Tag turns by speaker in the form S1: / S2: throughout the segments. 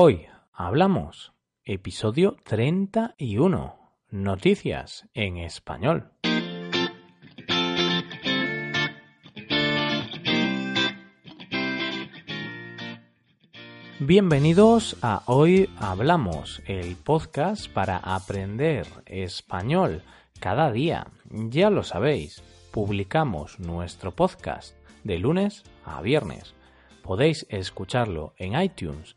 S1: Hoy hablamos, episodio 31, noticias en español. Bienvenidos a Hoy Hablamos, el podcast para aprender español cada día. Ya lo sabéis, publicamos nuestro podcast de lunes a viernes. Podéis escucharlo en iTunes,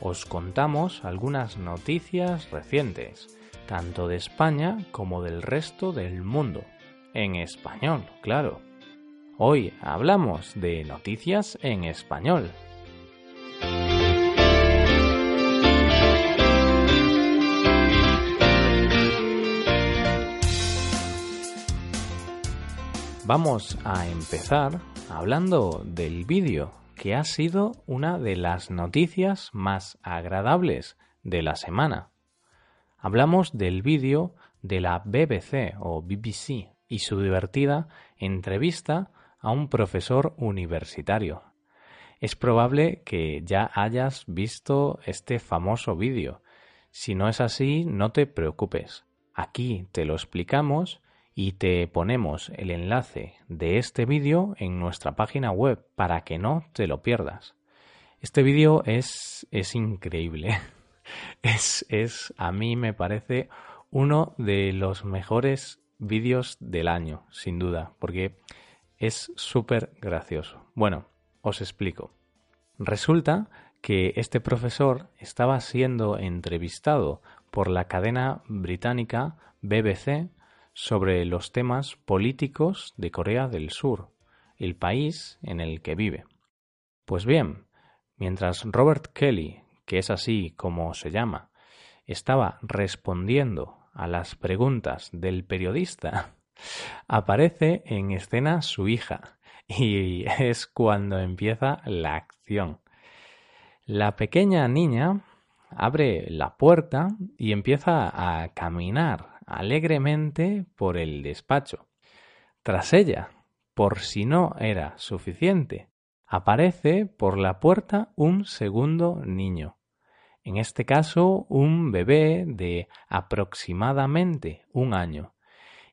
S1: os contamos algunas noticias recientes, tanto de España como del resto del mundo, en español, claro. Hoy hablamos de noticias en español. Vamos a empezar hablando del vídeo que ha sido una de las noticias más agradables de la semana. Hablamos del vídeo de la BBC o BBC y su divertida entrevista a un profesor universitario. Es probable que ya hayas visto este famoso vídeo. Si no es así, no te preocupes. Aquí te lo explicamos y te ponemos el enlace de este vídeo en nuestra página web para que no te lo pierdas. Este vídeo es, es increíble. Es, es, a mí me parece uno de los mejores vídeos del año, sin duda, porque es súper gracioso. Bueno, os explico. Resulta que este profesor estaba siendo entrevistado por la cadena británica BBC sobre los temas políticos de Corea del Sur, el país en el que vive. Pues bien, mientras Robert Kelly, que es así como se llama, estaba respondiendo a las preguntas del periodista, aparece en escena su hija y es cuando empieza la acción. La pequeña niña abre la puerta y empieza a caminar alegremente por el despacho. Tras ella, por si no era suficiente, aparece por la puerta un segundo niño. En este caso, un bebé de aproximadamente un año.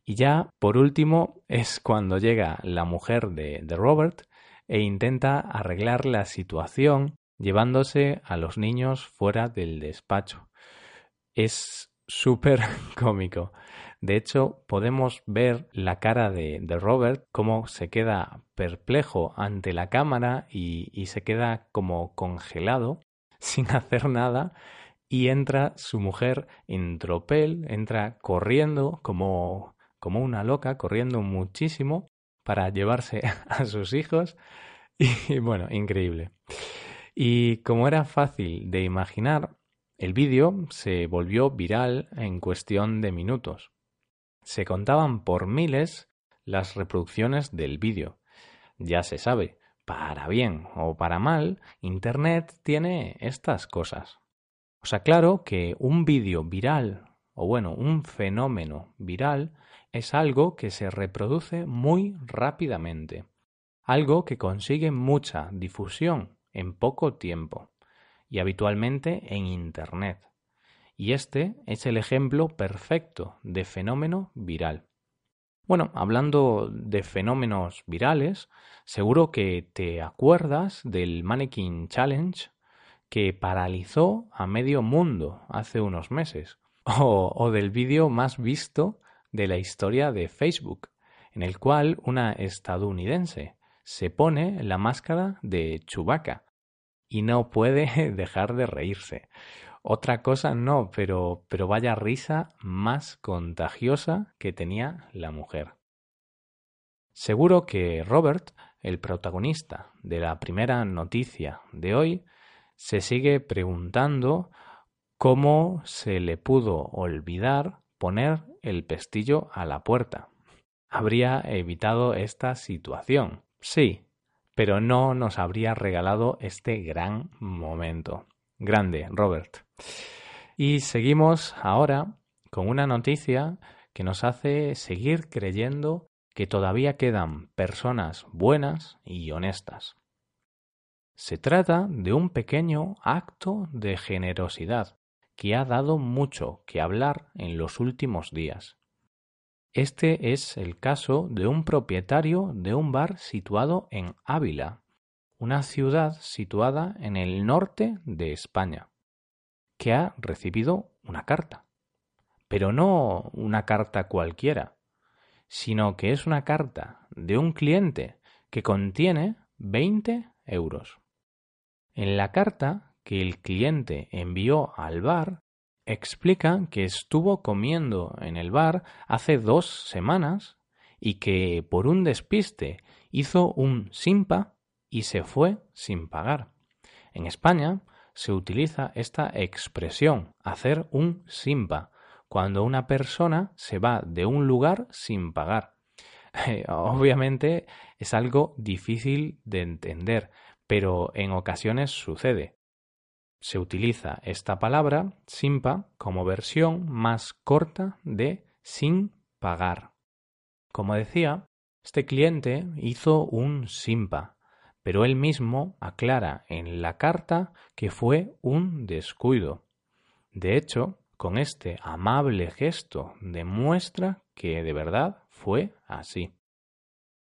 S1: Y ya, por último, es cuando llega la mujer de, Robert e intenta arreglar la situación llevándose a los niños fuera del despacho. Es súper cómico. De hecho, podemos ver la cara de, Robert, cómo se queda perplejo ante la cámara y, y se queda como congelado, sin hacer nada, y entra su mujer en tropel, entra corriendo como, como una loca, corriendo muchísimo para llevarse a sus hijos. Y bueno, increíble. Y como era fácil de imaginar, el vídeo se volvió viral en cuestión de minutos. Se contaban por miles las reproducciones del vídeo. Ya se sabe, para bien o para mal, Internet tiene estas cosas. Os aclaro que un vídeo viral, o bueno, un fenómeno viral, es algo que se reproduce muy rápidamente, algo que consigue mucha difusión en poco tiempo y habitualmente en Internet. Y este es el ejemplo perfecto de fenómeno viral. Bueno, hablando de fenómenos virales, seguro que te acuerdas del Mannequin Challenge que paralizó a medio mundo hace unos meses, o, o del vídeo más visto de la historia de Facebook, en el cual una estadounidense se pone la máscara de Chewbacca y no puede dejar de reírse. Otra cosa no, pero, pero vaya risa más contagiosa que tenía la mujer. Seguro que Robert, el protagonista de la primera noticia de hoy, se sigue preguntando ¿Cómo se le pudo olvidar poner el pestillo a la puerta? Habría evitado esta situación, sí, pero no nos habría regalado este gran momento. Grande, Robert. Y seguimos ahora con una noticia que nos hace seguir creyendo que todavía quedan personas buenas y honestas. Se trata de un pequeño acto de generosidad que ha dado mucho que hablar en los últimos días. Este es el caso de un propietario de un bar situado en Ávila, una ciudad situada en el norte de España, que ha recibido una carta. Pero no una carta cualquiera, sino que es una carta de un cliente que contiene 20 euros. En la carta que el cliente envió al bar explica que estuvo comiendo en el bar hace dos semanas y que por un despiste hizo un simpa y se fue sin pagar. En España se utiliza esta expresión, hacer un simpa, cuando una persona se va de un lugar sin pagar. Obviamente es algo difícil de entender, pero en ocasiones sucede se utiliza esta palabra, simpa, como versión más corta de sin pagar. Como decía, este cliente hizo un simpa, pero él mismo aclara en la carta que fue un descuido. De hecho, con este amable gesto demuestra que de verdad fue así.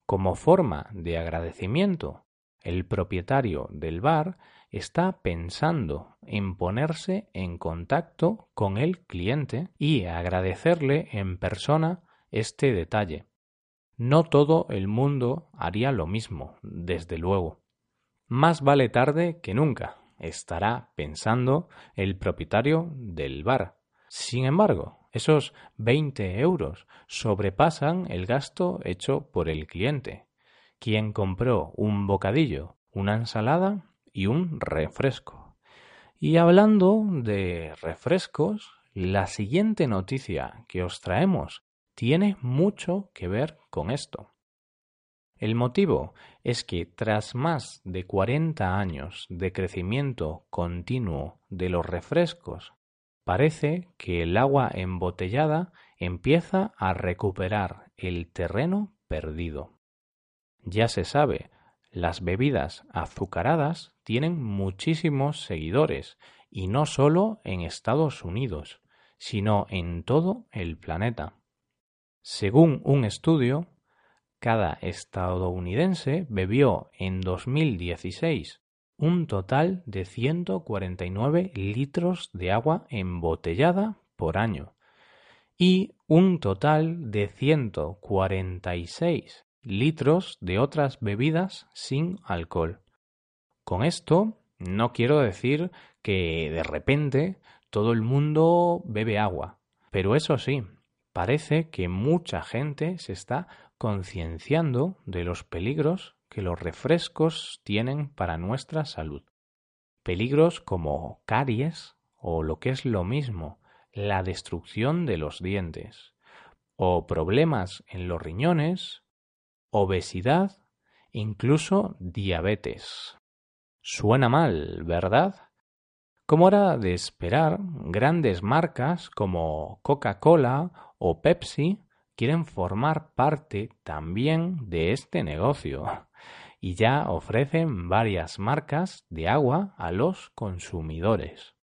S1: Como forma de agradecimiento, el propietario del bar está pensando en ponerse en contacto con el cliente y agradecerle en persona este detalle. No todo el mundo haría lo mismo, desde luego. Más vale tarde que nunca, estará pensando el propietario del bar. Sin embargo, esos 20 euros sobrepasan el gasto hecho por el cliente, quien compró un bocadillo, una ensalada y un refresco. Y hablando de refrescos, la siguiente noticia que os traemos tiene mucho que ver con esto. El motivo es que tras más de 40 años de crecimiento continuo de los refrescos, parece que el agua embotellada empieza a recuperar el terreno perdido. Ya se sabe las bebidas azucaradas tienen muchísimos seguidores y no solo en Estados Unidos, sino en todo el planeta. Según un estudio, cada estadounidense bebió en 2016 un total de 149 litros de agua embotellada por año y un total de 146 litros de otras bebidas sin alcohol. Con esto no quiero decir que de repente todo el mundo bebe agua, pero eso sí, parece que mucha gente se está concienciando de los peligros que los refrescos tienen para nuestra salud. Peligros como caries o lo que es lo mismo, la destrucción de los dientes, o problemas en los riñones obesidad, incluso diabetes. Suena mal, ¿verdad? Como era de esperar, grandes marcas como Coca-Cola o Pepsi quieren formar parte también de este negocio y ya ofrecen varias marcas de agua a los consumidores.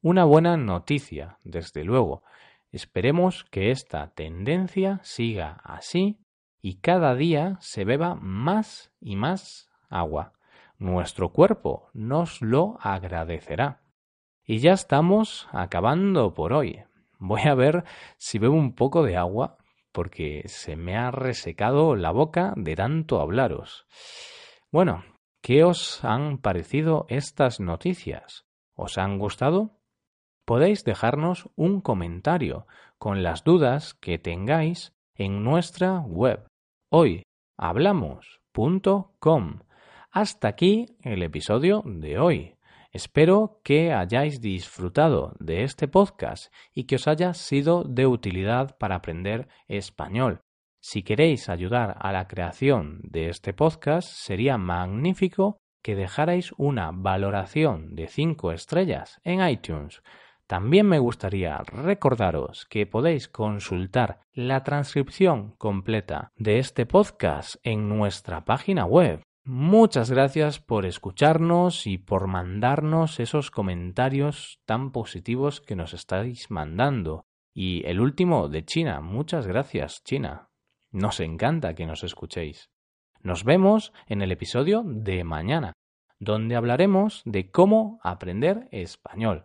S1: Una buena noticia, desde luego. Esperemos que esta tendencia siga así y cada día se beba más y más agua. Nuestro cuerpo nos lo agradecerá. Y ya estamos acabando por hoy. Voy a ver si bebo un poco de agua porque se me ha resecado la boca de tanto hablaros. Bueno, ¿qué os han parecido estas noticias? ¿Os han gustado? Podéis dejarnos un comentario con las dudas que tengáis en nuestra web hoyhablamos.com. Hasta aquí el episodio de hoy. Espero que hayáis disfrutado de este podcast y que os haya sido de utilidad para aprender español. Si queréis ayudar a la creación de este podcast, sería magnífico que dejarais una valoración de 5 estrellas en iTunes. También me gustaría recordaros que podéis consultar la transcripción completa de este podcast en nuestra página web Muchas gracias por escucharnos y por mandarnos esos comentarios tan positivos que nos estáis mandando. Y el último de China. Muchas gracias, China. Nos encanta que nos escuchéis. Nos vemos en el episodio de mañana, donde hablaremos de cómo aprender español.